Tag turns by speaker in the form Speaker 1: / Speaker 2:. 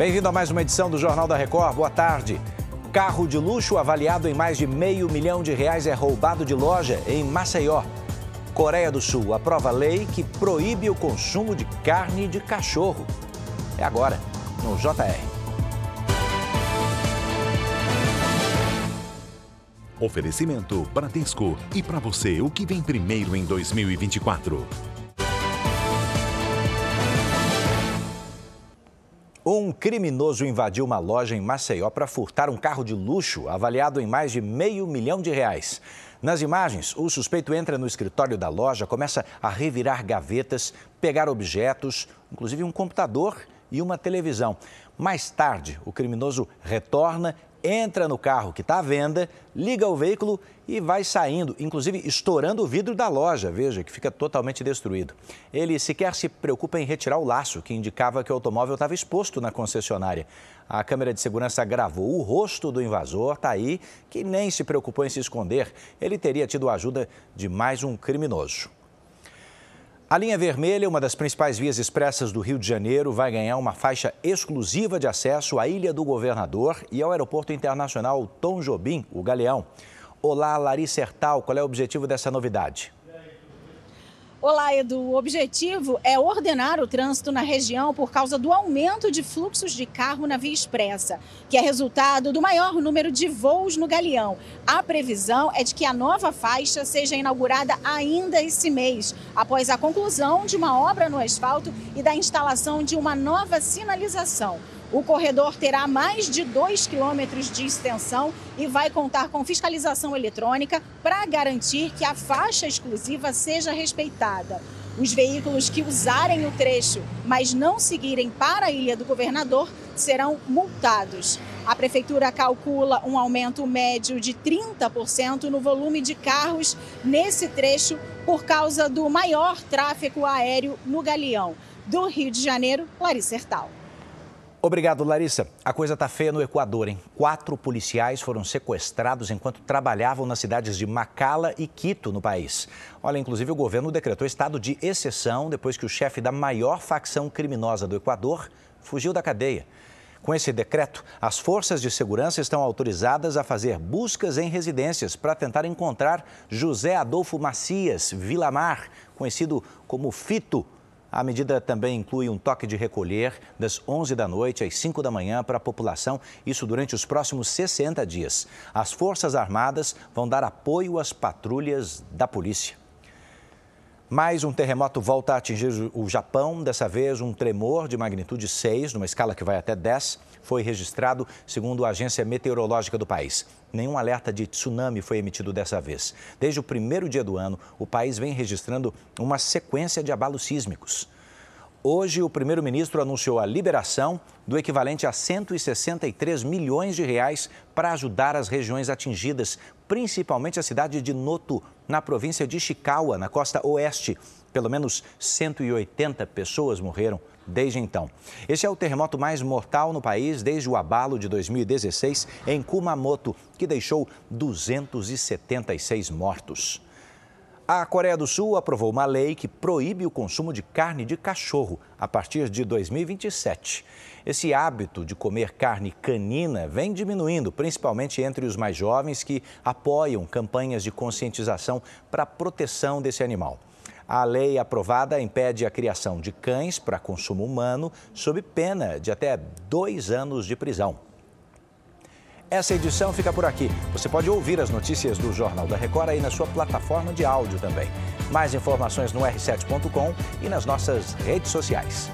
Speaker 1: Bem-vindo a mais uma edição do Jornal da Record. Boa tarde. Carro de luxo avaliado em mais de meio milhão de reais é roubado de loja em Maceió. Coreia do Sul aprova lei que proíbe o consumo de carne de cachorro. É agora, no JR.
Speaker 2: Oferecimento Bradesco. E para você, o que vem primeiro em 2024?
Speaker 1: Um criminoso invadiu uma loja em Maceió para furtar um carro de luxo avaliado em mais de meio milhão de reais. Nas imagens, o suspeito entra no escritório da loja, começa a revirar gavetas, pegar objetos, inclusive um computador e uma televisão. Mais tarde, o criminoso retorna entra no carro que está à venda, liga o veículo e vai saindo, inclusive estourando o vidro da loja, veja, que fica totalmente destruído. Ele sequer se preocupa em retirar o laço que indicava que o automóvel estava exposto na concessionária. A câmera de segurança gravou o rosto do invasor, está aí, que nem se preocupou em se esconder. Ele teria tido a ajuda de mais um criminoso. A linha vermelha, uma das principais vias expressas do Rio de Janeiro, vai ganhar uma faixa exclusiva de acesso à Ilha do Governador e ao Aeroporto Internacional Tom Jobim, o Galeão. Olá, Larissa Hertal, qual é o objetivo dessa novidade?
Speaker 3: Olá, Edu. O objetivo é ordenar o trânsito na região por causa do aumento de fluxos de carro na Via Expressa, que é resultado do maior número de voos no Galeão. A previsão é de que a nova faixa seja inaugurada ainda esse mês, após a conclusão de uma obra no asfalto e da instalação de uma nova sinalização. O corredor terá mais de 2 quilômetros de extensão e vai contar com fiscalização eletrônica para garantir que a faixa exclusiva seja respeitada. Os veículos que usarem o trecho, mas não seguirem para a Ilha do Governador, serão multados. A prefeitura calcula um aumento médio de 30% no volume de carros nesse trecho por causa do maior tráfego aéreo no Galeão. Do Rio de Janeiro, Larissa Hertal.
Speaker 1: Obrigado, Larissa. A coisa está feia no Equador, hein? Quatro policiais foram sequestrados enquanto trabalhavam nas cidades de Macala e Quito, no país. Olha, inclusive o governo decretou estado de exceção depois que o chefe da maior facção criminosa do Equador fugiu da cadeia. Com esse decreto, as forças de segurança estão autorizadas a fazer buscas em residências para tentar encontrar José Adolfo Macias Vilamar, conhecido como Fito a medida também inclui um toque de recolher das 11 da noite às 5 da manhã para a população, isso durante os próximos 60 dias. As Forças Armadas vão dar apoio às patrulhas da polícia. Mais um terremoto volta a atingir o Japão, dessa vez um tremor de magnitude 6, numa escala que vai até 10, foi registrado, segundo a agência meteorológica do país. Nenhum alerta de tsunami foi emitido dessa vez. Desde o primeiro dia do ano, o país vem registrando uma sequência de abalos sísmicos. Hoje, o primeiro-ministro anunciou a liberação do equivalente a 163 milhões de reais para ajudar as regiões atingidas, principalmente a cidade de Noto, na província de Chikawa, na costa oeste. Pelo menos 180 pessoas morreram desde então. Este é o terremoto mais mortal no país desde o abalo de 2016 em Kumamoto, que deixou 276 mortos. A Coreia do Sul aprovou uma lei que proíbe o consumo de carne de cachorro a partir de 2027. Esse hábito de comer carne canina vem diminuindo, principalmente entre os mais jovens que apoiam campanhas de conscientização para a proteção desse animal. A lei aprovada impede a criação de cães para consumo humano, sob pena de até dois anos de prisão. Essa edição fica por aqui. Você pode ouvir as notícias do Jornal da Record aí na sua plataforma de áudio também. Mais informações no r7.com e nas nossas redes sociais.